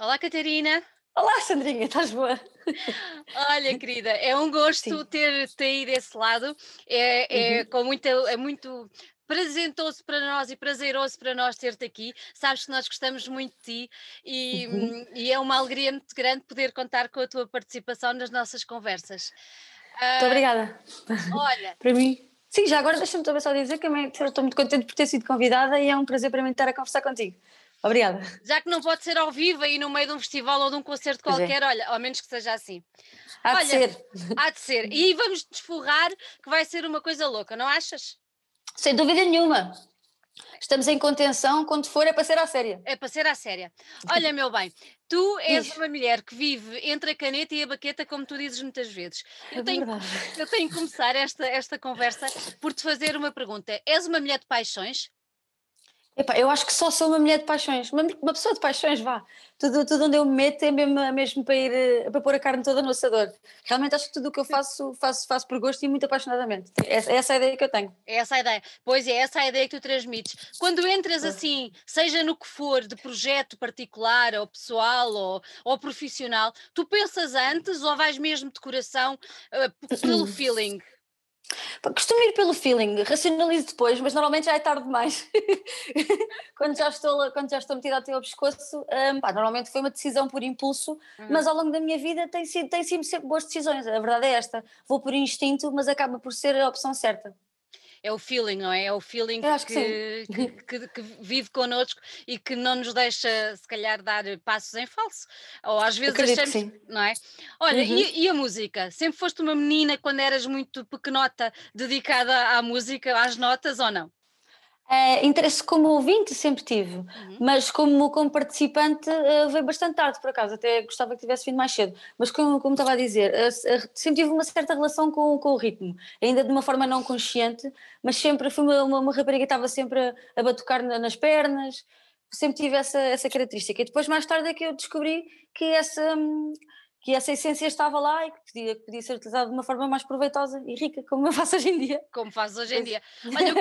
Olá, Catarina. Olá, Sandrinha, estás boa? Olha, querida, é um gosto ter-te aí desse lado. É, é, uhum. com muita, é muito prazentoso para nós e prazeroso para nós ter-te aqui. Sabes que nós gostamos muito de ti e, uhum. e, é uma alegria muito grande poder contar com a tua participação nas nossas conversas. Muito uh, obrigada. Olha. para mim. Sim, já agora deixa-me também só dizer que estou muito contente por ter sido convidada e é um prazer para mim estar a conversar contigo. Obrigada. Já que não pode ser ao vivo aí no meio de um festival ou de um concerto é. qualquer, é. olha, ao menos que seja assim. Há olha, de ser. Há de ser. E vamos desforrar que vai ser uma coisa louca, não achas? Sem dúvida nenhuma. Estamos em contenção, quando for é para ser à séria. É para ser à séria. Olha, meu bem, tu és uma mulher que vive entre a caneta e a baqueta, como tu dizes muitas vezes. Eu, é tenho, eu tenho que começar esta, esta conversa por te fazer uma pergunta. És uma mulher de paixões? Epá, eu acho que só sou uma mulher de paixões, uma, uma pessoa de paixões, vá. Tudo, tudo onde eu me meto é mesmo, é mesmo para, ir, eh, para pôr a carne toda no assador. Realmente acho que tudo o que eu faço, faço, faço por gosto e muito apaixonadamente. É essa, é essa a ideia que eu tenho. É essa a ideia. Pois é, essa a ideia que tu transmites. Quando entras assim, seja no que for, de projeto particular, ou pessoal, ou, ou profissional, tu pensas antes ou vais mesmo de coração uh, pelo feeling? Costumo ir pelo feeling, racionalizo depois, mas normalmente já é tarde demais. quando, já estou, quando já estou metida até ao pescoço, um, pá, normalmente foi uma decisão por impulso, uhum. mas ao longo da minha vida tem sido, tem sido sempre boas decisões. A verdade é esta: vou por instinto, mas acaba por ser a opção certa é o feeling, não é? É o feeling que, que, que, que, vive connosco e que não nos deixa, se calhar, dar passos em falso. Ou às vezes Acredito achamos, não é? Olha, uhum. e, e, a música? Sempre foste uma menina quando eras muito pequenota, dedicada à música, às notas ou não? Uh, interesse como ouvinte sempre tive, uhum. mas como, como participante uh, veio bastante tarde, por acaso, até gostava que tivesse vindo mais cedo. Mas como, como estava a dizer, uh, sempre tive uma certa relação com, com o ritmo, ainda de uma forma não consciente, mas sempre fui uma, uma, uma rapariga que estava sempre a, a batucar nas pernas, sempre tive essa, essa característica. E depois, mais tarde, é que eu descobri que essa. Um, que essa essência estava lá e que podia, que podia ser utilizada de uma forma mais proveitosa e rica, como eu faço hoje em dia. Como fazes hoje em dia. Olha,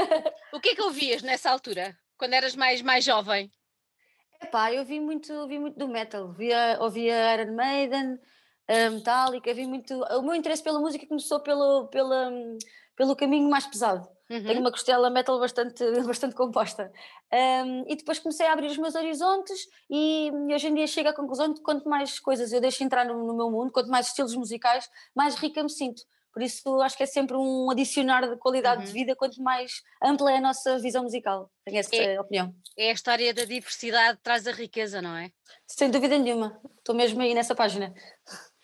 o, o que é que ouvias nessa altura, quando eras mais, mais jovem? Epá, eu vi muito, vi muito do metal, via, ouvia Iron Maiden, Metallica, vi muito. O meu interesse pela música começou pelo, pela, pelo caminho mais pesado. Uhum. Tenho uma costela metal bastante, bastante composta. Um, e depois comecei a abrir os meus horizontes e, hoje em dia chego à conclusão de que quanto mais coisas eu deixo entrar no, no, meu mundo, quanto mais estilos musicais, mais rica me sinto. Por isso acho que é sempre um adicionar de qualidade uhum. de vida, quanto mais ampla é a nossa visão musical. Tenho essa é, opinião. É a história da diversidade traz a riqueza, não é? Sem dúvida nenhuma. Estou mesmo aí nessa página.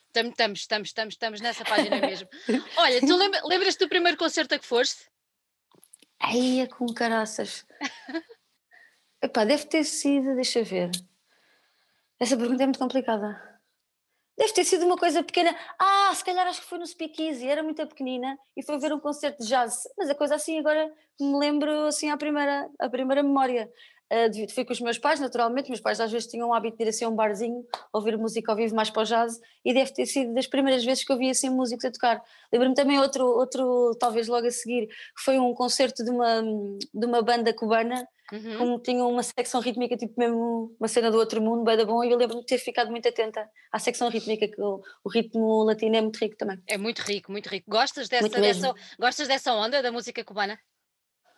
Estamos, estamos, estamos, estamos nessa página mesmo. Olha, tu lembras-te do primeiro concerto a que foste? Aí é com caraças. Epá, deve ter sido, deixa ver. Essa pergunta é muito complicada. Deve ter sido uma coisa pequena. Ah, se calhar acho que foi no Speakeasy, era muito pequenina e foi ver um concerto de jazz. Mas a coisa assim agora me lembro assim à primeira, à primeira memória. Uh, fui com os meus pais, naturalmente, meus pais às vezes tinham o hábito de ir assim a um barzinho, ouvir música ao vivo mais para o jazz, e deve ter sido das primeiras vezes que eu vi assim músicos a tocar. Lembro-me também outro, outro, talvez logo a seguir, que foi um concerto de uma, de uma banda cubana, uhum. como tinha uma secção rítmica, tipo mesmo uma cena do outro mundo, bem da bom, e eu lembro-me de ter ficado muito atenta à secção rítmica, que o, o, ritmo latino é muito rico também. É muito rico, muito rico. Gostas dessa, dessa, gostas dessa onda da música cubana?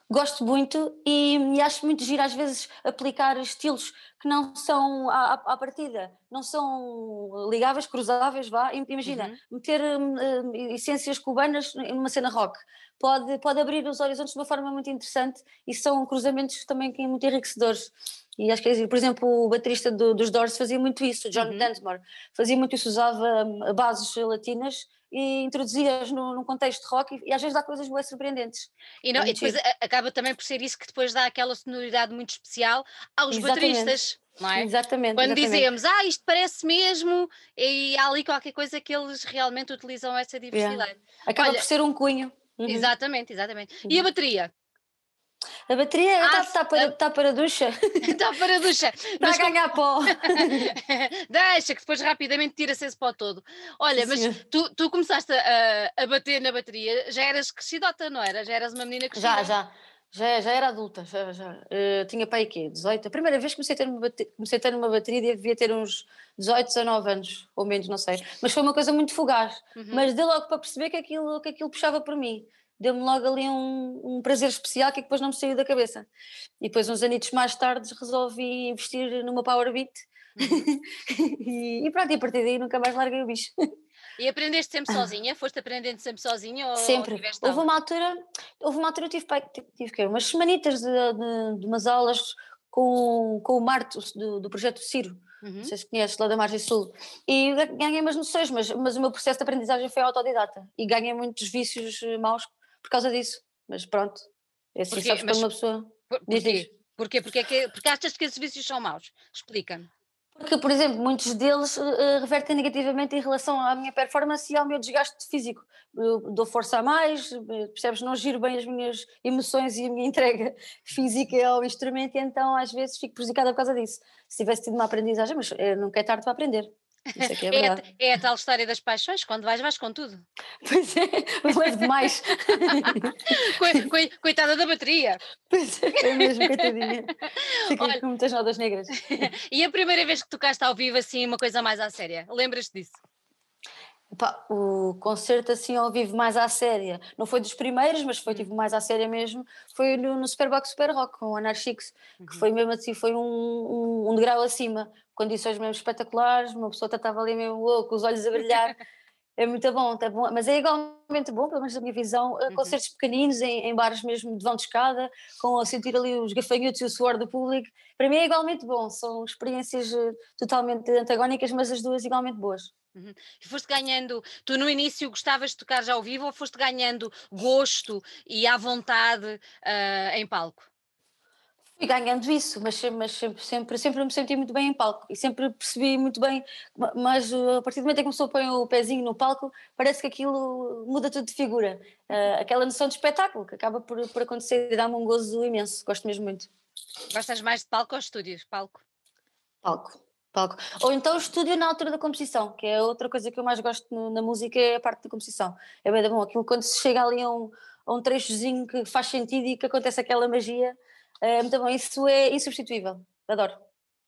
Gosto muito e, e, acho muito giro às vezes aplicar estilos que não são à, à partida, não são ligáveis, cruzáveis, vá, imagina, uhum. meter uh, essências cubanas numa cena rock, pode, pode abrir os horizontes de uma forma muito interessante e são cruzamentos também muito enriquecedores. E acho que, é por exemplo, o baterista do, dos Doors fazia muito isso, o John uhum. Densmore, fazia muito isso, usava hum, bases latinas e introduzias no, num contexto de rock e, e, às vezes dá coisas boas surpreendentes. E, não, e depois acaba também por ser isso que depois dá aquela sonoridade muito especial aos Exatamente. bateristas. É? Exatamente. Quando exatamente. dizemos, ah, isto parece mesmo, e há ali qualquer coisa que eles realmente utilizam essa diversidade. Yeah. Acaba Olha, por ser um cunho. Uhum. Exatamente, exatamente. Uhum. E a bateria? A bateria está ah, tá para, tá para a ducha. Está para a ducha. Está a ganhar pó. Deixa, que depois rapidamente tira-se esse pó todo. Olha, Sim. mas tu, tu começaste a, a bater na bateria, já eras crescidota, não era? Já eras uma menina crescida? Já, já. Já, já era adulta, já, já. Uh, tinha pai quê? 18? A primeira vez que comecei a ter uma bateria, comecei a ter uma bateria devia ter uns 18, 19 anos, ou menos, não sei. Mas foi uma coisa muito fugaz. Uhum. Mas deu logo para perceber que aquilo, que aquilo puxava por mim. Deu-me logo ali um, um, prazer especial que depois não me saiu da cabeça. E depois, uns anitos mais tarde, resolvi investir numa Power Beat. Uhum. e, e pronto, e a partir daí nunca mais larguei o bicho. E aprendeste sempre sozinha? Foste aprendendo sempre sozinha? Ou sempre. Ou houve uma altura, houve uma altura eu tive, tive, tive, tive umas semanitas de, de, de, umas aulas com, com o Marto do, do projeto Ciro. Uhum. Não sei se conheces, lá da Margem Sul. E ganhei umas noções, mas, mas o meu processo de aprendizagem foi autodidata. E ganhei muitos vícios eh, maus por causa disso. Mas pronto, é assim, sabes mas, uma pessoa. Por, porquê? Porquê? Porque, é que, porque achas que esses vícios são maus? Explica-me. Porque, por exemplo, muitos deles uh, revertem negativamente em relação à minha performance e ao meu desgaste físico. Eu dou força a mais, eh, percebes? Não giro bem as minhas emoções e a minha entrega física ao instrumento, e então às vezes fico prejudicada por causa disso. Se tivesse tido uma aprendizagem, mas uh, nunca é tarde para aprender. Isso é, é, é, a tal história das paixões, quando vais, vais com tudo. Pois é, levo demais. Coitada da bateria. Pois é, é mesmo, coitadinha. Fiquei Olha, com muitas notas negras. E a primeira vez que tocaste ao vivo assim uma coisa mais à séria, lembras-te disso? Epá, o concerto assim ao vivo mais à séria, não foi dos primeiros, mas foi tipo mais à séria mesmo, foi no, no Superbox Super Rock com o Anarchix, uhum. que foi mesmo assim, foi um, um, um degrau acima, condições mesmo espetaculares, uma pessoa estava ali mesmo louco, os olhos a brilhar, é muito bom, tá bom, mas é igualmente bom, pelo menos da minha visão, uhum. concertos pequeninos em, em, bares mesmo de vão de escada, com a sentir ali os gafanhotos e o suor do público, para mim é igualmente bom, são experiências eh, totalmente antagónicas, mas as duas igualmente boas. Uhum. E foste ganhando, tu no início gostavas de tocar já ao vivo ou foste ganhando gosto e à vontade uh, em palco? Fui ganhando isso, mas, mas sempre, sempre, sempre me senti muito bem em palco e sempre percebi muito bem, mas a partir do momento em que começou a pôr o pezinho no palco, parece que aquilo muda tudo de figura. Uh, aquela noção de espetáculo que acaba por, por acontecer e dá-me um gozo imenso, gosto mesmo muito. Gostas mais de palco ou estúdios? Palco? Palco palco. Ou então o estúdio na altura da composição, que é outra coisa que eu mais gosto no, na música, é a parte da composição. É bem bom, aquilo quando se chega ali a um, a um trechozinho que faz sentido e que acontece aquela magia, é muito bom, isso é insubstituível, adoro.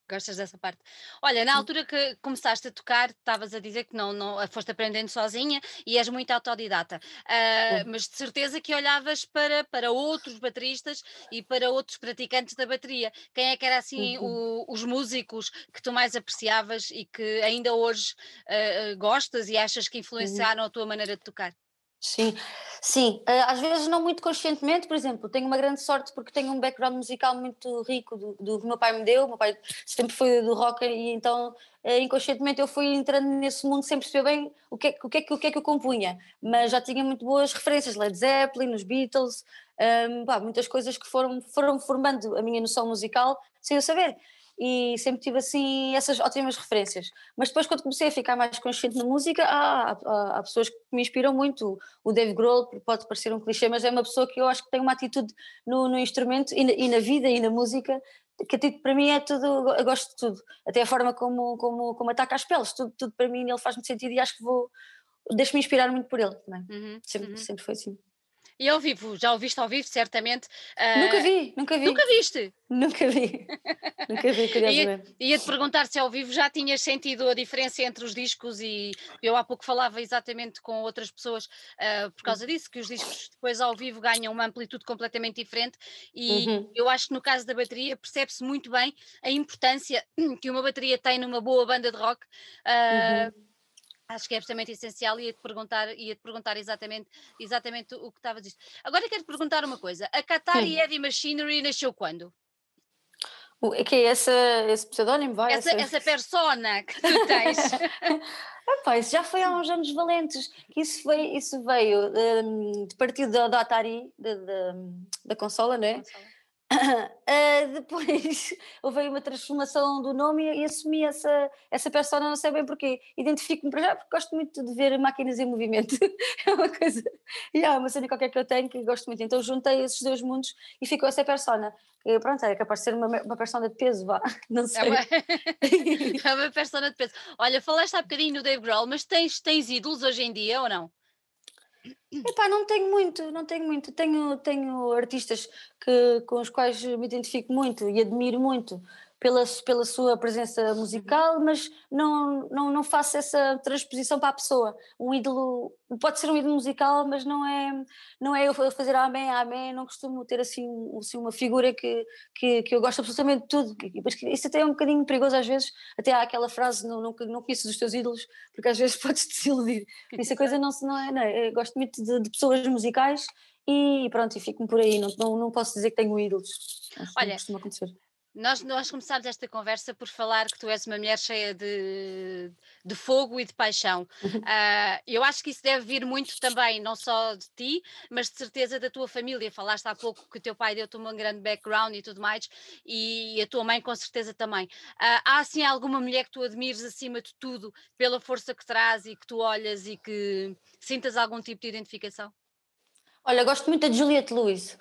Gostas dessa parte? Olha, na altura que começaste a tocar, estavas a dizer que não, não foste aprendendo sozinha e és muito autodidata, uh, mas de certeza que olhavas para, para outros bateristas e para outros praticantes da bateria. Quem é que era assim uhum. o, os músicos que tu mais apreciavas e que ainda hoje uh, gostas e achas que uhum. influenciaram uhum. a tua maneira de tocar? Sim, sim, eh, às vezes não muito conscientemente, por exemplo, tenho uma grande sorte porque tenho um background musical muito rico do, do que meu pai me deu, o meu pai sempre foi do rock e então eh, inconscientemente eu fui entrando nesse mundo sem perceber bem o que, é, o, que é, o que é que eu compunha, mas já tinha muito boas referências, Led Zeppelin, os Beatles, um, ehm, pá, muitas coisas que foram, foram formando a minha noção musical sem eu saber e sempre tive assim essas ótimas referências. Mas depois, quando comecei a ficar mais consciente na música, há, há, há pessoas que me inspiram muito. O Dave Grohl pode parecer um clichê, mas é uma pessoa que eu acho que tem uma atitude no, no instrumento e na, e na, vida e na música que tipo, para mim é tudo, eu gosto de tudo, até a forma como, como, como ataca as peles, tudo, tudo para mim ele faz muito sentido e acho que vou, deixo-me inspirar muito por ele também, uhum, sempre, uhum. sempre foi assim. E ao vivo, já ouviste ao vivo, certamente. Uh... Nunca vi, nunca vi. Nunca viste? Nunca vi. nunca vi, curiosamente. Ia, ia-te perguntar se ao vivo já tinhas sentido a diferença entre os discos e eu há pouco falava exatamente com outras pessoas uh, por causa disso, que os discos depois ao vivo ganham uma amplitude completamente diferente e uhum. eu acho que no caso da bateria percebe-se muito bem a importância que uma bateria tem numa boa banda de rock. Uh, uhum Acho que é absolutamente essencial e ia-te perguntar, ia -te perguntar exatamente, exatamente o que estavas a dizer. Agora quero-te perguntar uma coisa: a Qatari Heavy Machinery nasceu quando? O que é esse, esse pseudónimo? Vai, essa, essa... essa persona que tu tens. Epá, isso já foi há uns anos valentes. Isso, foi, isso veio um, de partido da, da Atari, da, da, da consola, não é? Consola Uh, depois houve uma transformação do nome e, e assumi essa, essa persona, não sei bem porquê. Identifico-me para já porque gosto muito de ver máquinas em movimento. é uma coisa. E há uma cena qualquer que eu tenho que gosto muito. Então juntei esses dois mundos e ficou essa persona. E pronto, é capaz de ser uma, uma persona de peso, vá. Não sei. É uma, é uma persona de peso. Olha, falaste há bocadinho no Dave Grohl, mas tens, tens ídolos hoje em dia ou não? Epá, não tenho muito, não tenho muito. Tenho, tenho artistas que, com os quais me identifico muito e admiro muito pela, pela sua presença musical, mas não, não, não faço essa transposição para a pessoa. Um ídolo pode ser um ídolo musical, mas não é, não é eu fazer amém, amém. Não costumo ter assim, assim uma figura que, que, que eu gosto absolutamente de tudo. Isso até é um bocadinho perigoso às vezes. Até há aquela frase: não, não, não conheces os teus ídolos, porque às vezes podes desiludir. Isso a coisa não, não, é, não é. Gosto muito de, de pessoas musicais e pronto, e fico-me por aí. Não, não, não posso dizer que tenho ídolos. Acho Olha. Nós, nós começámos esta conversa por falar que tu és uma mulher cheia de, de fogo e de paixão. Uh, eu acho que isso deve vir muito também, não só de ti, mas de certeza da tua família. Falaste há pouco que o teu pai deu-te um grande background e tudo mais, e a tua mãe com certeza também. Uh, há assim alguma mulher que tu admires acima de tudo pela força que traz e que tu olhas e que sintas algum tipo de identificação? Olha, gosto muito da Juliette Lewis.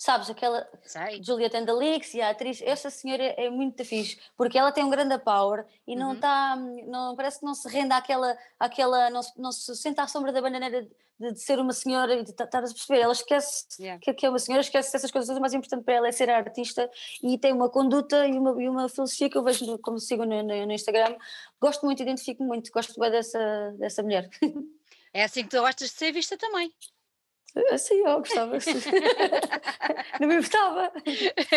Sabes, aquela Sei. Juliette Andalix e a atriz, essa senhora é muito fixe, porque ela tem um grande power e não está, uhum. não, parece que não se rende àquela, àquela não, não se senta à sombra da bananeira de, de ser uma senhora e de estar a perceber, ela esquece yeah. que, que, é uma senhora, esquece essas coisas, o mais importante para ela é ser artista e tem uma conduta e uma, e uma filosofia que eu vejo como sigo no, no, no Instagram, gosto muito, identifico muito, gosto bem dessa, dessa mulher. É assim que tu gostas de ser vista também. Sim, eu gostava. não me importava.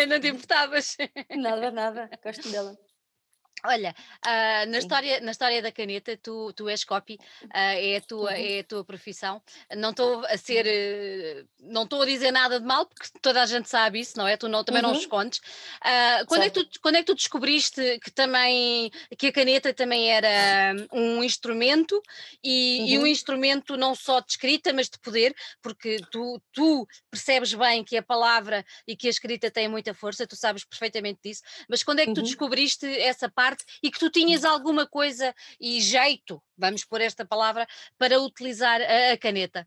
não te importavas? Nada, nada. Gosto dela. Olha, uh, na, história, na história da caneta, tu, tu és copy, uh, é, a tua, uhum. é a tua profissão. Não estou a ser, uh, não estou a dizer nada de mal, porque toda a gente sabe isso, não é? Tu não, também uhum. não escondes. quando, é que tu, quando é que tu descobriste que também, que a caneta também era um instrumento e, uhum. e um uhum. instrumento não só de escrita, mas de poder, porque tu, tu percebes bem que a palavra e que a escrita têm muita força, tu sabes perfeitamente disso, mas quando é que tu uhum. descobriste essa parte parte e que tu tinhas alguma coisa e jeito, vamos por esta palavra, para utilizar a, a caneta?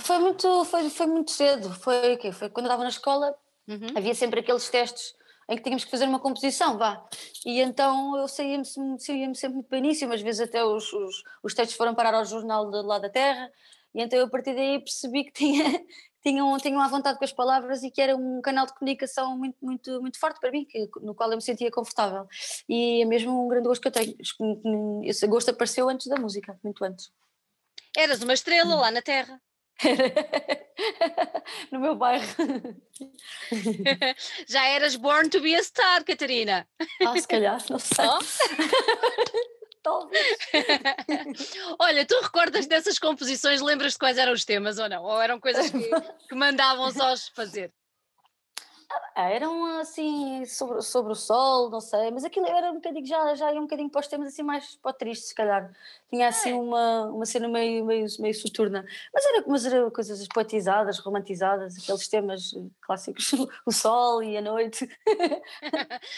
Foi muito, foi, foi muito cedo, foi, okay, foi quando eu estava na escola, uhum. havia sempre aqueles testes em que tínhamos que fazer uma composição, vá. E então eu saía-me saía sempre muito bem nisso, umas vezes até os, os, os textos foram parar ao jornal do lado da terra, e então eu a partir daí percebi que tinha, tinham, tinham à vontade com as palavras e que era um canal de comunicação muito, muito, muito forte para mim, que, no qual eu me sentia confortável. E é mesmo um grande gosto que eu tenho. Esse gosto apareceu antes da música, muito antes. Eras uma estrela lá na Terra. no meu bairro. Já eras born to be a star, Catarina. Ah, se calhar, não sei. Oh? talvez. Olha, tu recordas dessas composições, lembras-te quais eram os temas ou não? Ou eram coisas que, que mandavam sós fazer? Ah, eram assim sobre, sobre o sol, não sei, mas aquilo era um bocadinho, já, já ia um bocadinho para os temas assim mais para tristes, se calhar. Tinha assim é. uma, uma cena meio, meio, meio soturna, mas era, mas era coisas poetizadas, romantizadas, aqueles temas clássicos, o sol e a noite,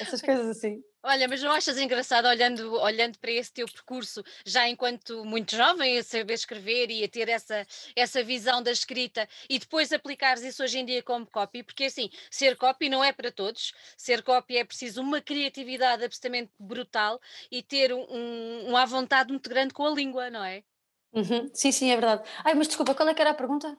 essas coisas assim. Olha, mas não achas engraçado olhando, olhando para esse teu percurso, já enquanto muito jovem, a saber escrever e a ter essa, essa visão da escrita e depois aplicares isso hoje em dia como copy? Porque assim, ser copy não é para todos, ser copy é preciso uma criatividade absolutamente brutal e ter um, um à vontade muito grande com a língua, não é? Uhum. Sim, sim, é verdade. Ai, mas desculpa, qual é que era a pergunta?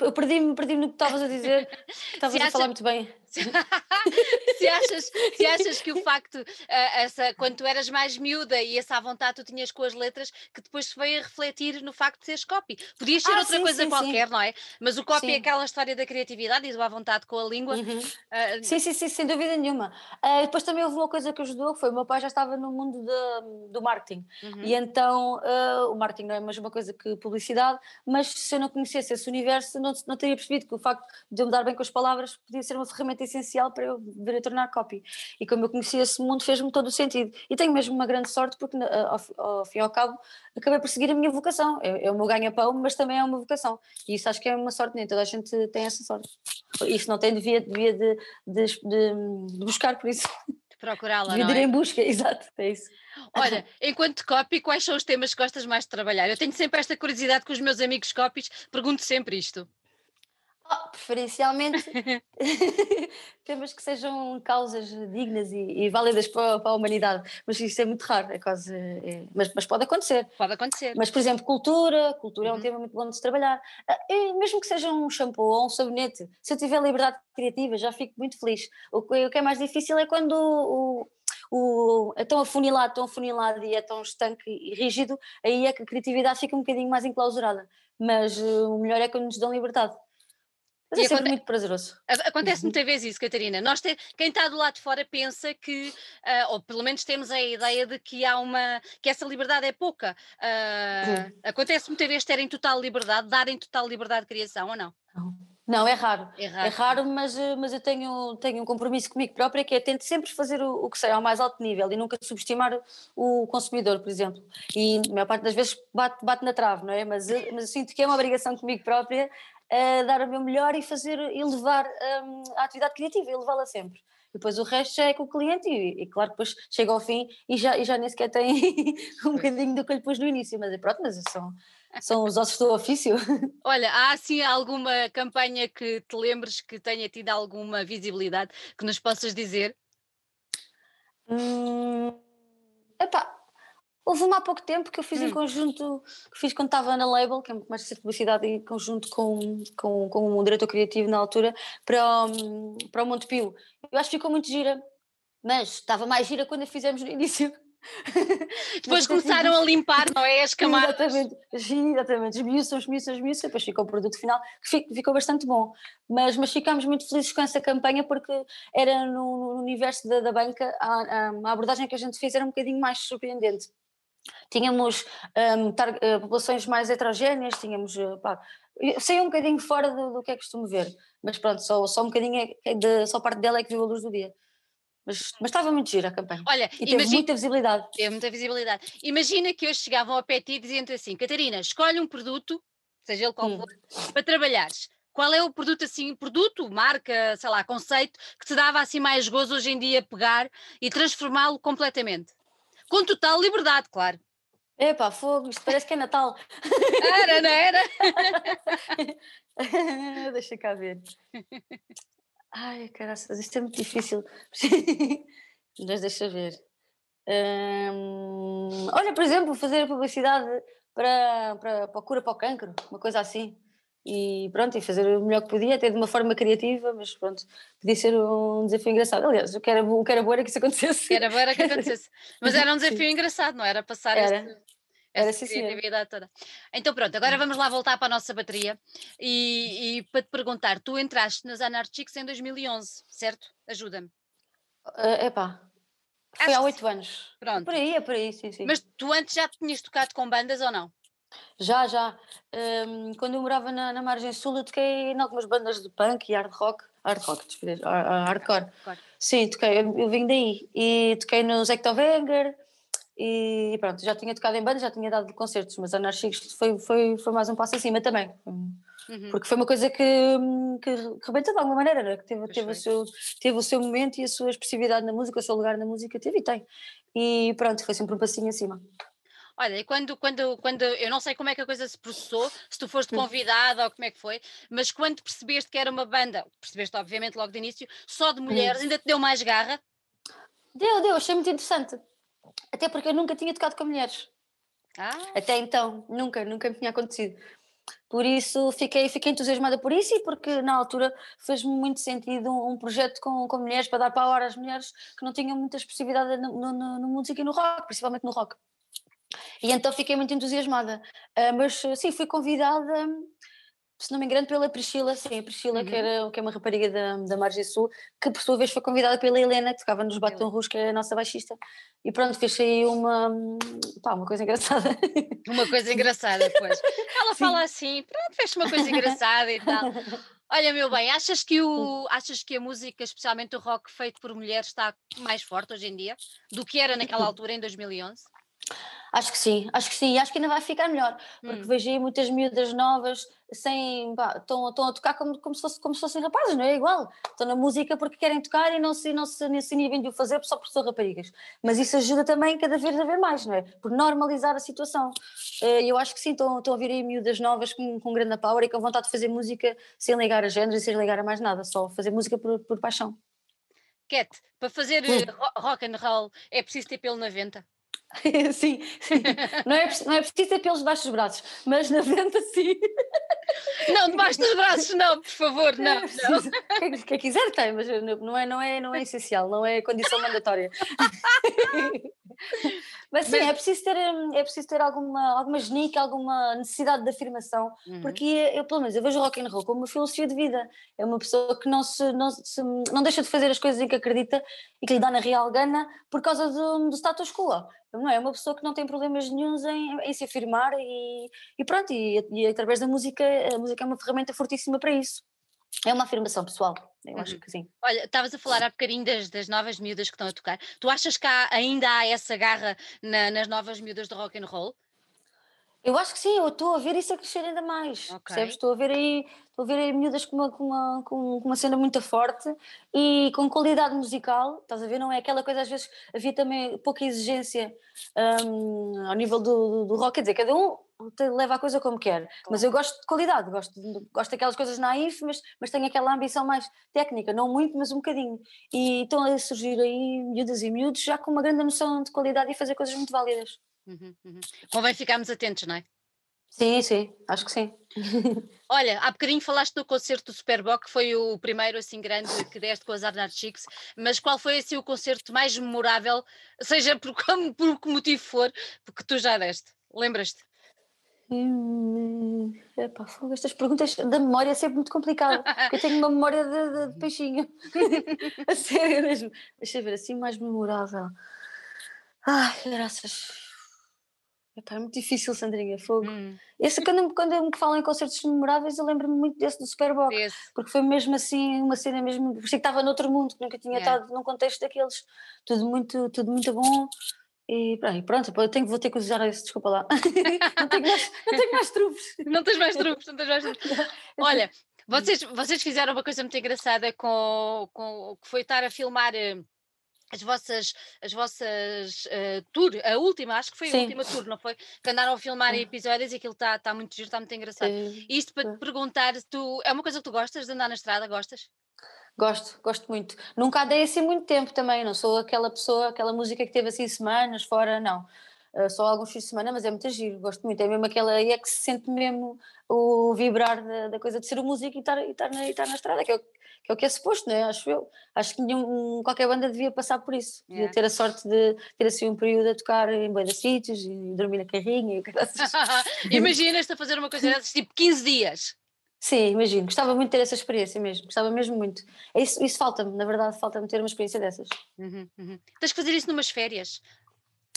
Eu perdi-me perdi no que estavas a dizer, estavas a falar muito bem. se, achas, se achas que o facto, uh, essa, quando tu eras mais miúda e essa à vontade tu tinhas com as letras, que depois se veio a refletir no facto de seres copy. Podias ser ah, outra sim, coisa sim, qualquer, sim. não é? Mas o copy é aquela história da criatividade e do à vontade com a língua. Uhum. Uh, sim, sim, sim, sem dúvida nenhuma. Uh, depois também houve uma coisa que ajudou, foi o meu pai já estava no mundo de, do marketing. Uhum. E então o marketing não é mais uma coisa que publicidade, mas se eu não conhecesse esse universo, não, não teria percebido que o facto de eu me dar bem com as palavras podia ser uma ferramenta essencial para eu vir a tornar copy. E como eu conheci esse mundo, fez-me todo o sentido. E tenho mesmo uma grande sorte, porque ao, ao fim e ao cabo acabei por seguir a minha vocação. É, é o meu ganha-pão, mas também é uma vocação. E isso acho que é uma sorte, nem toda a gente tem essa sorte. Isso não tem, devia, devia de, de, de, de buscar por isso. De procurá-la, ir é? em busca, exato, é isso. Olha, enquanto copy, quais são os temas que gostas mais de trabalhar? Eu tenho sempre esta curiosidade com os meus amigos copies, pergunto sempre isto. Oh, preferencialmente temas que sejam causas dignas e, e válidas para, para, a humanidade, mas isso é muito raro, é quase. É, mas, mas, pode acontecer. Pode acontecer. Mas, por exemplo, cultura, cultura uhum. é um uhum. tema muito bom de se trabalhar. Ah, e mesmo que seja um shampoo ou um sabonete, se eu tiver liberdade criativa, já fico muito feliz. O que, o que é mais difícil é quando o, o, é tão afunilado, tão afunilado e é tão estanque e rígido, aí é que a criatividade fica um bocadinho mais enclausurada. Mas uh, o melhor é quando nos dão liberdade. Mas e é sempre muito prazeroso. Acontece uhum. muitas vezes isso, Catarina. Nós ter, quem está do lado de fora pensa que, uh, ou pelo menos temos a ideia de que há uma que essa liberdade é pouca. Uh, uhum. Acontece muitas vezes terem total liberdade, darem total liberdade de criação ou não? Não, é raro. É raro, é raro mas, eh, mas eu tenho, tenho um compromisso comigo própria que é tento sempre fazer o, o que sei ao mais alto nível e nunca subestimar o consumidor, por exemplo. E a maior parte das vezes bate, bate na trave, não é? Mas, mas eu sinto que é uma obrigação comigo própria a dar o meu melhor e fazer e levar um, a atividade criativa e levá-la sempre. Depois o resto já é com o cliente e, e, claro depois chega ao fim e já, e já nem sequer tem um bocadinho do que ele pôs no início, mas é pronto, mas são, são os ossos do ofício. Olha, há assim alguma campanha que te lembres que tenha tido alguma visibilidade que nos possas dizer? Hum, epá, Houve uma há pouco tempo que eu fiz hum. em conjunto, que fiz quando estava na Label, que é muito mais de publicidade, em conjunto com, com, com um diretor criativo na altura, para o, para o Montepio. Eu acho que ficou muito gira, mas estava mais gira quando a fizemos no início. Depois começaram a limpar, não é? As camadas. Exatamente, exatamente. Esmiuçam, esmiuçam, esmiuçam, depois ficou o produto final, que ficou bastante bom. Mas, mas ficámos muito felizes com essa campanha porque era no, no universo da, da banca, a, a, a abordagem que a gente fez era um bocadinho mais surpreendente tínhamos um, tar, uh, populações mais heterogéneas, tínhamos. Uh, pá, sei um bocadinho fora do, do, que é costume ver, mas pronto, só, só um bocadinho, é, é de, só parte dela é que viu a luz do dia. Mas, mas estava muito gira a campanha. Olha, e teve muita visibilidade. Teve muita visibilidade. Imagina que hoje chegavam ao pé ti dizendo assim: Catarina, escolhe um produto, seja ele qual hum. for, para trabalhares. Qual é o produto assim, produto, marca, sei lá, conceito, que te dava assim mais gozo hoje em dia pegar e transformá-lo completamente? Com total liberdade, claro. Epá, fogo, isto parece que é Natal. Era, não era? Deixa cá ver. Ai, caraças, isto é muito difícil. Mas deixa ver. Hum, olha, por exemplo, fazer publicidade para, para, para a cura para o cancro, uma coisa assim e pronto, e fazer o melhor que podia, até de uma forma criativa, mas pronto, podia ser um desafio engraçado. Aliás, o que era, o que era bom era que isso acontecesse. Era bom era que acontecesse. Mas era um desafio sim. engraçado, não era? Passar era. Este, era essa criatividade toda. Então pronto, agora vamos lá voltar para a nossa bateria e, e para te perguntar, tu entraste nas Anarchics em 2011, certo? Ajuda-me. Uh, epá, foi Acho há oito anos. Pronto. Por aí, é por aí, sim, sim. Mas tu antes já tinhas tocado com bandas ou não? Já, já. Um, quando eu morava na, na Margem Sul, eu toquei em algumas bandas de punk e hard rock. Hard rock, despedido, hardcore. hardcore. Sim, toquei, eu, eu vim daí. E toquei no Zectovenger e pronto, já tinha tocado em bandas, já tinha dado concertos, mas Anarchix foi, foi, foi mais um passo acima também. Uhum. Porque foi uma coisa que, que rebentou de alguma maneira, é? que teve, teve, o seu, teve o seu momento e a sua expressividade na música, o seu lugar na música, teve e tem. E pronto, foi sempre um passinho acima. Olha, e quando, quando, quando eu não sei como é que a coisa se processou, se tu foste hum. convidada ou como é que foi, mas quando percebeste que era uma banda, percebeste obviamente logo de início, só de mulheres, hum. ainda te deu mais garra? Deu, deu, achei muito interessante. Até porque eu nunca tinha tocado com mulheres. Ah. Até então, nunca, nunca me tinha acontecido. Por isso fiquei, fiquei entusiasmada por isso e porque na altura fez-me muito sentido um, um, projeto com, com mulheres para dar power às mulheres que não tinham muita expressividade no, no, no, no música e no rock, principalmente no rock. E então fiquei muito entusiasmada. Uh, mas sim, fui convidada, se não me engano, pela Priscila, sim, a Priscila, uhum. que, era, que é uma rapariga da, da Margem Sul, que por sua vez foi convidada pela Helena, que tocava nos Baton Rouge, que é a nossa baixista. E pronto, fez aí uma, pá, uma coisa engraçada. Uma coisa engraçada, pois. Ela sim. fala assim, pronto, fez uma coisa engraçada e tal. Olha, meu bem, achas que, o, achas que a música, especialmente o rock feito por mulheres, está mais forte hoje em dia do que era naquela altura, em 2011? Acho que sim, acho que sim, acho que ainda vai ficar melhor, porque Hum. vejo aí muitas miúdas novas sem, pá, estão, a tocar como, como, se fosse, como se fossem rapazes, não é igual? Estão na música porque querem tocar e não se, não se, nem se inibem de o fazer só porque são raparigas. Mas isso ajuda também cada vez a ver mais, não é? Por normalizar a situação. Eh, Eu acho que sim, estão, estão a vir aí miúdas novas com, com grande power e com vontade de fazer música sem ligar a géneros e sem ligar a mais nada, só fazer música por, por paixão. Cat, para fazer Hum. eh, ro- rock and roll é preciso ter pelo na venta? sim, sim. Não é, não é preciso ter pelos debaixo dos braços, mas na venda sim. Não, debaixo dos braços não, por favor, não. É não. preciso. Quem, quem quiser tem, mas não é, não, é, não é essencial, não é condição mandatória. mas sim, Mas- é preciso ter, hum, é preciso ter alguma, alguma genica, alguma necessidade de afirmação, Uhum. porque eu, pelo menos, eu vejo o rock and roll como uma filosofia de vida. É uma pessoa que não, se, não, se- não deixa de fazer as coisas em que acredita e que lhe dá na real gana por causa do, do status quo. Não é? é uma pessoa que não tem problemas nenhums em, em se afirmar e, e pronto, e, e através da música, a música é uma ferramenta fortíssima para isso. É uma afirmação pessoal, eu acho Uhum. que sim. Olha, estavas a falar há bocadinho das, das novas miúdas que estão a tocar. Tu achas que há- ainda há essa garra na- nas novas miúdas do rock and roll? Eu acho que sim, eu estou a ver isso a crescer ainda mais. Ok. Percebes? Estou a ver aí, estou a ver aí miúdas com uma, com, uma, com uma cena muito forte e com qualidade musical. Estás a ver? Não é aquela coisa, às vezes havia também pouca exigência hum, ao nível do, do, do rock, quer dizer, cada um leva a coisa como quer. Mas eu gosto de qualidade, gosto, gosto daquelas coisas naif, mas, mas tenho aquela ambição mais técnica, não muito, mas um bocadinho. E estão a surgir aí miúdas e miúdos já com uma grande noção de qualidade e fazer coisas muito válidas. Uhum, uhum. Convém ficarmos atentos, não é? Sim, sim, acho que sim. Olha, há bocadinho falaste do concerto do Superboc, que foi o primeiro assim grande que deste com as Arnard Chicks, mas qual foi assim o concerto mais memorável, seja por, como- por que motivo for, porque tu já deste? Lembras-te? Hum, epá, estas perguntas da memória é sempre muito complicado, porque eu tenho uma memória de, de- de peixinho. a sério mesmo. Deixa eu ver, assim mais memorável. Ai, graças. Epá, é muito difícil, Sandrinha, fogo. Hum, Esse, quando, quando eu me falo em concertos memoráveis, eu lembro-me muito desse do Superboc, esse. porque foi mesmo assim, uma cena mesmo, parecia que estava noutro mundo, que nunca tinha Yeah. estado num contexto daqueles. Tudo muito, tudo muito bom. E pronto, eu tenho, vou ter que usar esse, desculpa lá. não, tenho mais, não tenho mais trufos. Não tens mais trupos, não tens mais trupos. Olha, vocês, vocês fizeram uma coisa muito engraçada com, com que foi estar a filmar eh, as vossas, as vossas eh, tour, a última, acho que foi a Sim. última tour, não foi? Que andaram a filmar Ah. episódios e aquilo está tá muito giro, está muito engraçado. Isto para te perguntar, tu, é uma coisa que tu gostas de andar na estrada, gostas? Gosto, gosto muito. Nunca andei assim muito tempo também, não sou aquela pessoa, aquela música que teve assim semanas fora, não. Uh, só alguns fins de semana, mas é muito giro, gosto muito. É mesmo aquela aí é que se sente mesmo o vibrar da, da coisa de ser o músico e estar, e estar, na, e estar na estrada, que é, o, que é o que é suposto, não é? Acho eu. Acho que nenhum, qualquer banda devia passar por isso. Devia Yeah. ter a sorte de ter assim um período a tocar em de sítios e dormir na carrinha e Imaginas-te a fazer uma coisa dessas tipo 15 dias. Sim, imagino. Gostava muito de ter essa experiência mesmo. Gostava mesmo muito. É Isso, isso falta-me, na verdade, falta-me ter uma experiência dessas. Uhum, uhum. Tens que fazer isso numas férias.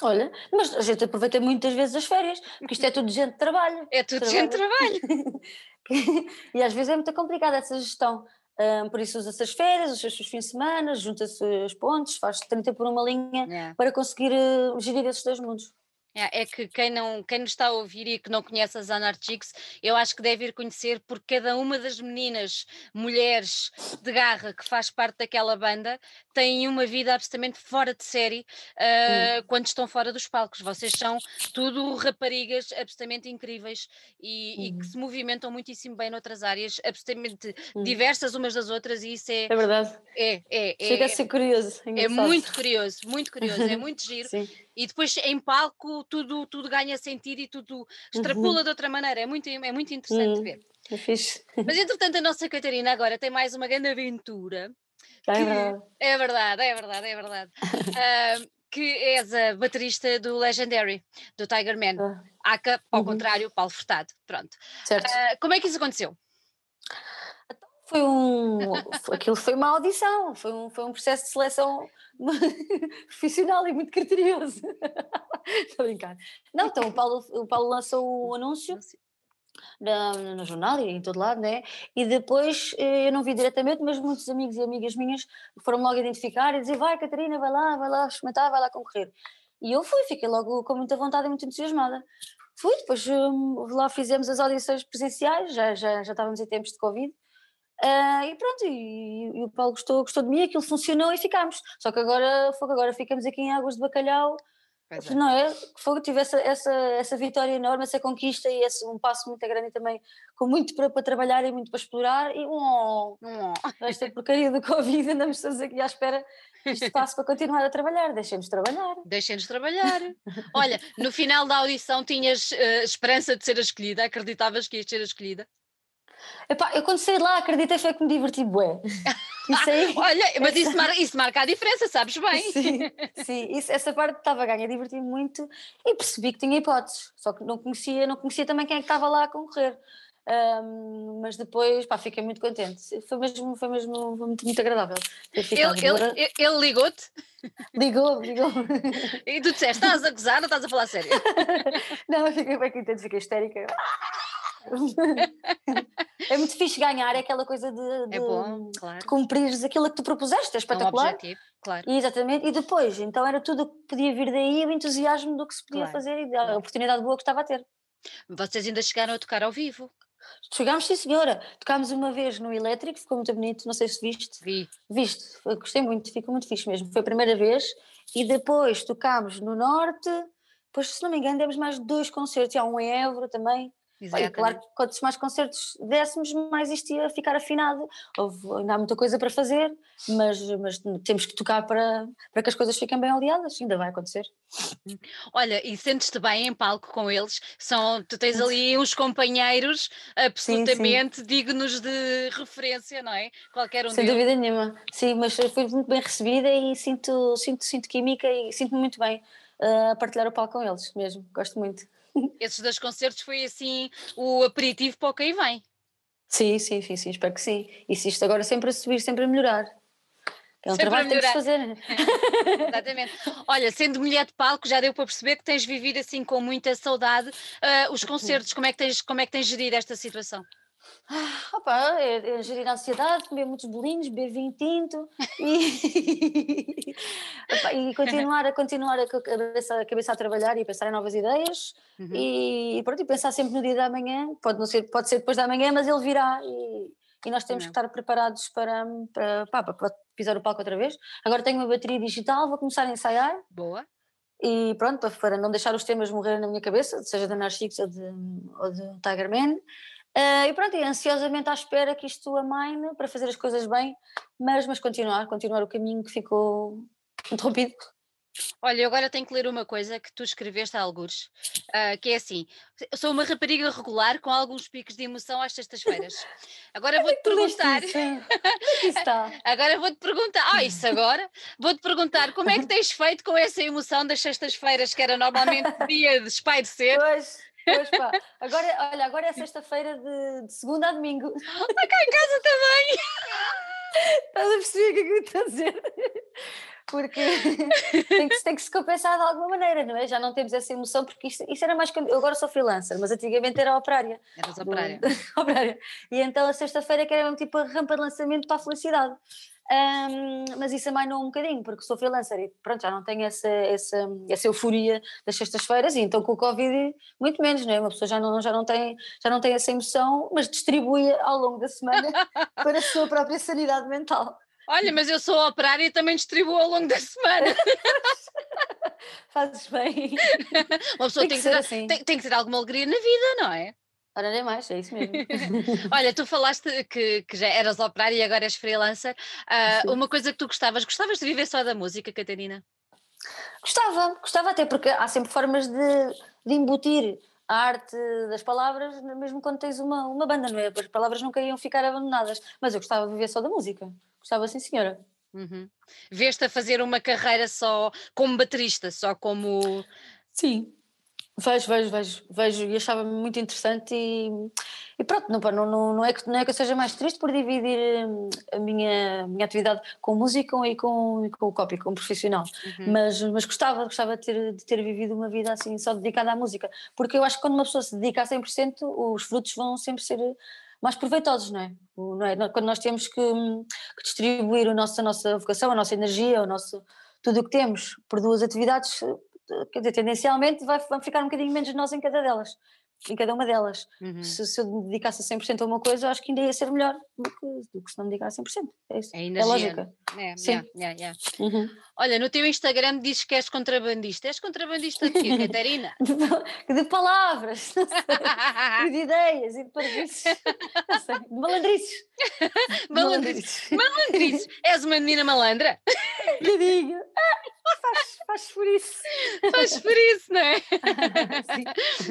Olha, mas a gente aproveita muitas vezes as férias, porque isto é tudo gente de trabalho. É tudo Trabalho. gente de trabalho. e às vezes é muito complicada essa gestão. Ahm, por isso usa-se as férias, os seus fins de semana, junta-se os pontos, faz 30 por uma linha Yeah. para conseguir eh, gerir esses dois mundos. É, é que quem, não, quem nos está a ouvir e que não conhece as Anarchics, eu acho que deve ir conhecer, porque cada uma das meninas, mulheres de garra que faz parte daquela banda, têm uma vida absolutamente fora de série ah, quando estão fora dos palcos. Vocês são tudo raparigas absolutamente incríveis e, e que se movimentam muitíssimo bem noutras áreas, absolutamente diversas umas das outras, e isso é, É verdade. é, é, é, Chega a ser curioso. é engraçado. muito curioso, muito curioso, é muito giro. Sim. E depois em palco tudo, tudo ganha sentido e tudo extrapula de outra maneira. É muito, é muito interessante Uhum. ver. É fixe. Mas entretanto, a nossa Catarina agora tem mais uma grande aventura. É verdade. É verdade, é verdade, é verdade. Ah, que és a baterista do Legendary, do Tiger Man. Ah, Aca, ao Uhum. contrário, Paulo Furtado. Pronto. certo. Ah, como é que isso aconteceu? Foi um. Aquilo foi uma audição, foi um, foi um processo de seleção profissional e muito criterioso. Estou a brincar. Não, então o Paulo, o Paulo lançou o anúncio na, no jornal e em todo lado, né? E depois eh, eu não vi diretamente, mas muitos amigos e amigas minhas foram logo identificar e dizer: vai, Catarina, vai lá, vai lá experimentar, vai lá concorrer. E eu fui, fiquei logo com muita vontade e muito entusiasmada. Fui, depois um, lá fizemos as audições presenciais, já, já, já estávamos em tempos de Covid. Uh, e pronto, e, e, o Paulo gostou, gostou de mim, aquilo funcionou e ficámos. Só que agora, agora ficamos aqui em Águas de Bacalhau é. Não é? Que fogo tive essa, essa, essa vitória enorme, essa conquista e esse, um passo muito grande também, com muito para, para trabalhar e muito para explorar. E um, um esta porcaria do Covid, andamos todos aqui à espera que isto passe para continuar a trabalhar. Deixem-nos trabalhar. Deixem-nos trabalhar. Olha, no final da audição tinhas uh, esperança de ser escolhida? Acreditavas que ias ser escolhida? Epá, eu quando saí lá acreditei foi que me diverti bué. Isso aí, Olha, mas isso, marca, isso marca a diferença, sabes bem? Sim, sim isso, essa parte estava a ganhar, diverti-me muito e percebi que tinha hipóteses, só que não conhecia, não conhecia também quem é que estava lá a concorrer. Um, mas depois pá, fiquei muito contente. Foi mesmo, foi mesmo muito, muito agradável. Ele, ele, ele ligou-te? Ligou, ligou. E tu disseste: estás a gozar ou estás a falar sério? não, eu fiquei bem contente, fiquei histérica é muito fixe ganhar, é aquela coisa de, de, é bom, claro. de cumprires aquilo que tu propuseste, é espetacular. É um objetivo, claro. E, exatamente, e depois, então era tudo o que podia vir daí, o entusiasmo do que se podia claro. fazer e a oportunidade boa que estava a ter. Vocês ainda chegaram a tocar ao vivo? Chegámos, sim senhora. Tocámos uma vez no elétrico, ficou muito bonito, não sei se viste. Vi. Viste, gostei muito, ficou muito fixe mesmo. Foi a primeira vez. E depois tocámos no Norte, depois, se não me engano, demos mais dois concertos. Há um em Évora também. Exatamente. claro que quantos mais concertos dessemos, mais isto ia ficar afinado. Houve, ainda há muita coisa para fazer, mas, mas temos que tocar para, para que as coisas fiquem bem aliadas, ainda vai acontecer. Hum. Olha, e sentes-te bem em palco com eles? São, tu tens ali uns companheiros absolutamente sim, sim. dignos de referência, não é? Qualquer um Sem deles. dúvida nenhuma, sim, mas fui muito bem recebida e sinto, sinto, sinto química e sinto-me muito bem uh, a partilhar o palco com eles mesmo, gosto muito. Esses dois concertos foi assim o aperitivo para o que aí vem. Sim, sim, sim, sim, espero que sim. E se isto agora sempre a subir, sempre a melhorar. É um sempre trabalho que temos de fazer. Exatamente. Olha, sendo mulher de palco, já deu para perceber que tens vivido assim com muita saudade. Uh, os concertos, como é, que tens, como é que tens gerido esta situação? Ah, opa, é, é gerir a ansiedade, comer muitos bolinhos, beber vinho tinto e, opa, e continuar a continuar a cabeça, a cabeça a trabalhar e a pensar em novas ideias uhum. e, pronto, e pensar sempre no dia da manhã, pode, não ser, pode ser depois da manhã, mas ele virá e, e nós temos não. que estar preparados para, para, para, para pisar o palco outra vez. Agora tenho uma bateria digital, vou começar a ensaiar. Boa. E pronto, para não deixar os temas morrer na minha cabeça, seja da Narcix ou de, ou de Tiger Man. Uh, e pronto, e ansiosamente à espera que isto amaine para fazer as coisas bem, mas, mas continuar, continuar o caminho que ficou interrompido. Olha, eu agora tenho que ler uma coisa que tu escreveste a algures, uh, que é assim: sou uma rapariga regular com alguns picos de emoção às sextas-feiras. Agora vou-te perguntar. está. agora vou-te perguntar. Ah, isso agora? Vou-te perguntar como é que tens feito com essa emoção das sextas-feiras, que era normalmente dia de espairecer. Pois. Pois pá, agora, olha, agora é sexta-feira de, de, segunda a domingo. Está cá em casa também! Estás a perceber o que é que eu estou a dizer? Porque tem que, tem que se compensar de alguma maneira, não é? Já não temos essa emoção, porque isto, isto era mais. Eu agora sou freelancer, mas antigamente era operária. Eras operária. operária. E então a sexta-feira que era mesmo tipo a rampa de lançamento para a felicidade. Um, mas isso amainou um bocadinho, porque sou freelancer e pronto, já não tenho essa, essa, essa euforia das sextas-feiras e então com o Covid muito menos, não é? Uma pessoa já não, já, não tem, já não tem essa emoção, mas distribui ao longo da semana para a sua própria sanidade mental. Olha, mas eu sou operária e também distribuo ao longo da semana. Fazes bem. Uma pessoa tem, tem que, ter, assim. tem, tem que ter alguma alegria na vida, não é? Ora, nem mais, é isso mesmo. Olha, tu falaste que, que já eras operária e agora és freelancer. Uh, uma coisa que tu gostavas, gostavas de viver só da música, Catarina? Gostava, gostava até porque há sempre formas de, de embutir a arte das palavras, mesmo quando tens uma, uma banda, não é? As palavras nunca iam ficar abandonadas, mas eu gostava de viver só da música, gostava sim senhora. Uhum. Veste a fazer uma carreira só como baterista, só como... Sim, Vejo, vejo, vejo, vejo e achava muito interessante e, e pronto, não, não, não, é que, não é que eu seja mais triste por dividir hum, a minha, minha atividade com música e com, e com o copy, como profissional, uhum. mas, mas gostava, gostava de ter, de ter vivido uma vida assim só dedicada à música, porque eu acho que quando uma pessoa se dedica a 100% os frutos vão sempre ser mais proveitosos, não é? Não é? Quando nós temos que, hum, que distribuir a nossa, a nossa vocação, a nossa energia, o nosso, tudo o que temos por duas atividades quer dizer, tendencialmente vai, ficar um bocadinho menos de nós em cada delas em cada uma delas. Uhum. Se, se, eu me dedicasse a 100% a uma coisa, acho que ainda ia ser melhor do que, do que se não me dedicar a 100%. É isso. É, é lógica. É, Sim. Yeah, yeah, yeah. Uhum. Olha, no teu Instagram dizes que és contrabandista. És contrabandista de quê, Catarina? de, de, palavras, de ideias e de parvices. De malandrices. malandrices. malandrices. És uma menina malandra? Bocadinho. Ah, faz, faz por isso. Faz por isso, não é?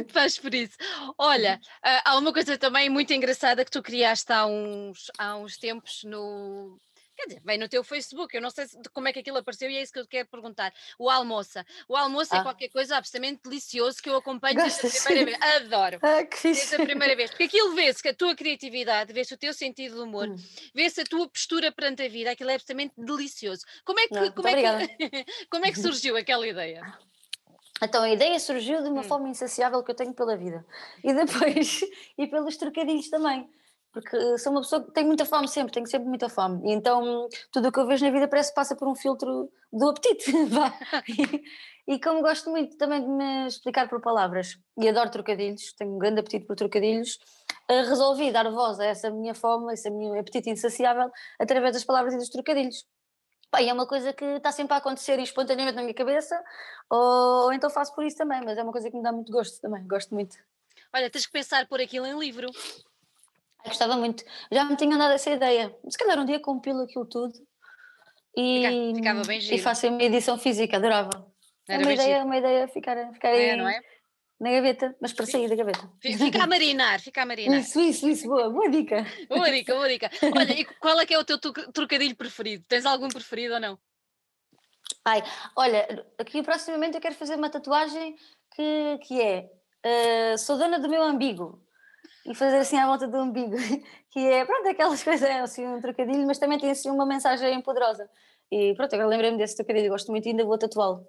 Faz por isso. Olha, uh, há uma coisa também muito engraçada que tu criaste há uns, há uns tempos no. Quer dizer, vem no teu Facebook, eu não sei como é que aquilo apareceu e é isso que eu quero perguntar. O almoça. O almoço é ah. é qualquer coisa absolutamente delicioso que eu acompanho desde a primeira vez. Adoro. Ah, que desde a primeira vez. Porque aquilo vê-se que a tua criatividade, vê-se o teu sentido de humor, hum. vê-se a tua postura perante a vida, aquilo é absolutamente delicioso. Como é que, não, como é que, como é que surgiu aquela ideia? Então a ideia surgiu de uma hum. fome insaciável que eu tenho pela vida e depois e pelos trocadilhos também, porque sou uma pessoa que tem muita fome sempre, tenho sempre muita fome e então tudo o que eu vejo na vida parece que passa por um filtro do apetite e, e, como gosto muito também de me explicar por palavras e adoro trocadilhos, tenho um grande apetite por trocadilhos, eh, resolvi dar voz a essa minha fome, a esse meu apetite insaciável através das palavras e dos trocadilhos. Pá, é uma coisa que está sempre a acontecer espontaneamente na minha cabeça, ou, então faço por isso também, mas é uma coisa que me dá muito gosto também, gosto muito. Olha, tens que pensar por aquilo em livro. gostava muito, já me tinha dado essa ideia. Se calhar um dia compilo aquilo tudo e, Ficava bem giro. e faço uma edição física, adorava. Era é uma ideia, uma ideia ficar, ficar é, aí. não é? Na gaveta, mas para sair da gaveta. Fica a marinar, fica a marinar. Isso, isso, isso, boa, boa dica. Boa dica, boa dica. Olha, e qual é que é o teu trocadilho preferido? Tens algum preferido ou não? Ai, olha, aqui proximamente eu quero fazer uma tatuagem que, que é uh, sou dona do meu umbigo e fazer assim à volta do umbigo, que é, pronto, aquelas coisas, é assim um trocadilho, mas também tem assim uma mensagem poderosa. E pronto, agora lembrei-me desse trocadilho, gosto muito e ainda vou tatuá-lo.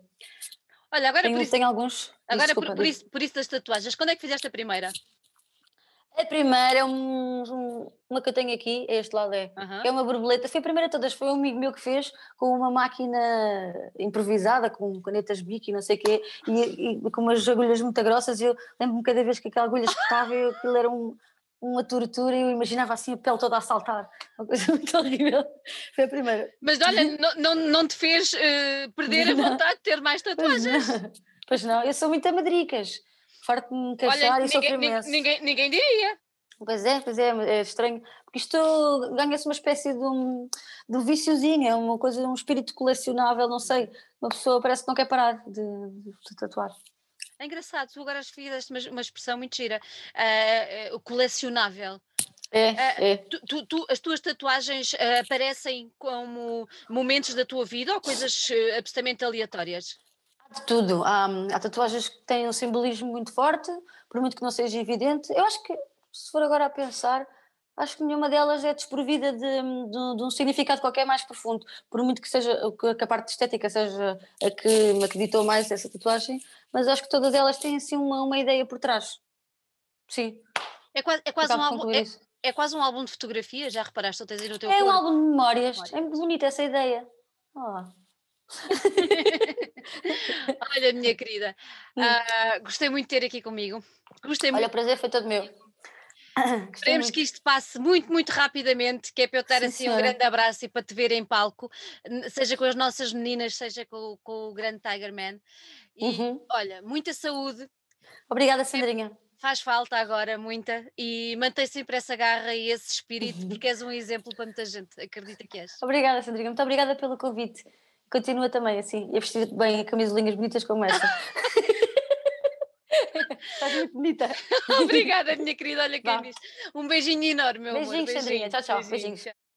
Olha, agora tenho, por isso, tenho alguns. Agora Desculpa, por, por, isso, por isso das tatuagens, quando é que fizeste a primeira? A primeira é um, um, uma que eu tenho aqui, é este lado é, uhum. é uma borboleta, foi a primeira de todas, foi um amigo meu que fez com uma máquina improvisada, com canetas bico e não sei o quê, e, e, com umas agulhas muito grossas, e eu lembro-me cada vez que aquela agulha espetava, aquilo era um, uma tortura e eu imaginava assim a pele toda a saltar, uma coisa muito horrível. Foi a primeira. Mas olha, não, não, não te fez uh, perder a vontade de ter mais tatuagens? Pois não, pois não. eu sou muito a madricas, farto de me queixar e imenso. Ninguém, ninguém diria. Pois é, pois é, é estranho, porque isto ganha-se uma espécie de um, de um viciozinho, é uma coisa, um espírito colecionável, não sei, uma pessoa parece que não quer parar de, de tatuar. É engraçado, tu agora escolheste uma, uma expressão muito gira, uh, uh, colecionável. É, uh, é. Tu, tu, tu, as tuas tatuagens aparecem como momentos da tua vida ou coisas absolutamente aleatórias? De tudo. Há, há, tatuagens que têm um simbolismo muito forte, por muito que não seja evidente. Eu acho que, se for agora a pensar, acho que nenhuma delas é desprovida de, de, de, um significado qualquer mais profundo, por muito que seja que a parte estética seja a que me acreditou mais essa tatuagem, mas acho que todas elas têm assim uma, uma ideia por trás. Sim. É quase, é quase um álbum. É, é, quase um álbum de fotografia, já reparaste? Tens aí no teu é corpo? um álbum de memórias. memórias. É muito bonita essa ideia. Oh. Olha, minha querida, uh, gostei muito de ter aqui comigo. Gostei Olha, muito. o prazer foi todo meu. Esperemos que isto passe muito, muito rapidamente, que é para eu ter assim um grande abraço e para te ver em palco, seja com as nossas meninas, seja com, com o grande Tiger Man. E uhum. olha, muita saúde. Obrigada, Sandrinha. Faz falta agora muita e mantém sempre essa garra e esse espírito, uhum. porque és um exemplo para muita gente, acredita que és. Obrigada, Sandrinha, muito obrigada pelo convite. Continua também assim, a vestir bem camisolinhas bonitas como essa. Estás muito bonita. Obrigada, minha querida. Olha quem diz. Um beijinho enorme, meu Beijinhos, amor. Beijinhos, Sandrinha. Tchau, tchau. Beijinhos.